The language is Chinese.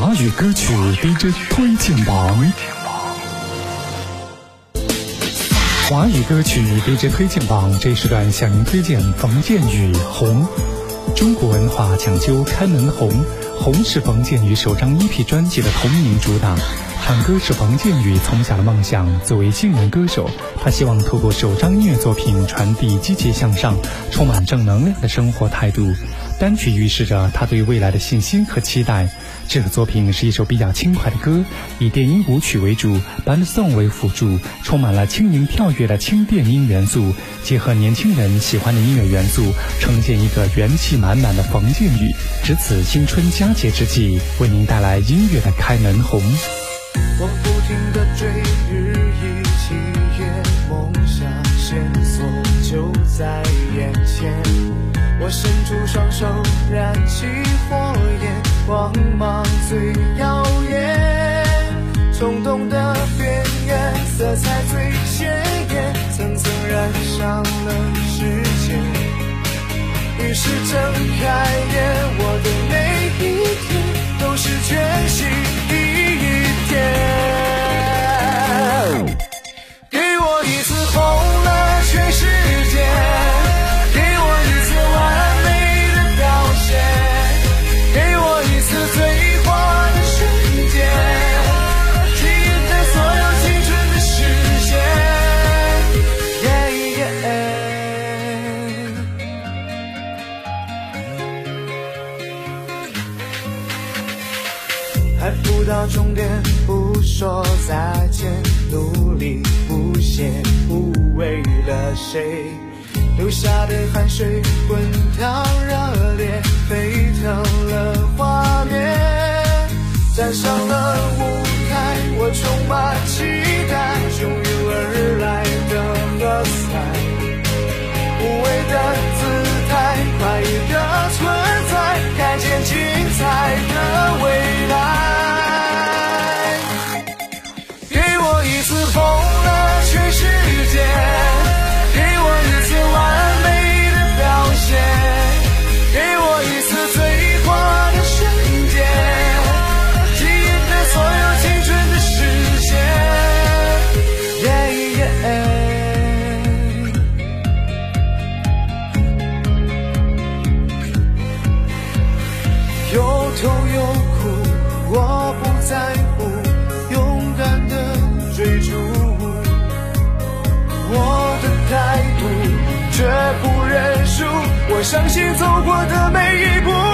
华语歌曲 DJ 推荐榜，华语歌曲 DJ 推荐榜这时段向您推荐冯建宇《红》。中国文化讲究开门红，红是冯建宇首张 EP 专辑的同名主打。唱歌是冯建宇从小的梦想。作为新人歌手，他希望透过首张音乐作品传递积极向上、充满正能量的生活态度。单曲预示着他对未来的信心和期待。这个作品是一首比较轻快的歌，以电音舞曲为主，band song 为辅助，充满了轻盈跳跃的轻电音元素，结合年轻人喜欢的音乐元素，呈现一个元气满满的冯建宇。值此新春佳节之际，为您带来音乐的开门红。我不停的追日以继夜，梦想线索就在眼前。我伸出双手，燃起火焰，光芒最耀眼。冲动的边缘，色彩最鲜艳，层层染上了时间。于是睁开一次红还不到终点，不说再见，努力不懈，不为了谁，流下的汗水滚烫热烈，沸腾了画面，站上了舞台，我充满期待一次疯了全世界，给我一次完美的表现，给我一次最火的瞬间，体验这所有青春的时间。耶耶耶。痛有苦，我不在乎。我相信走过的每一步。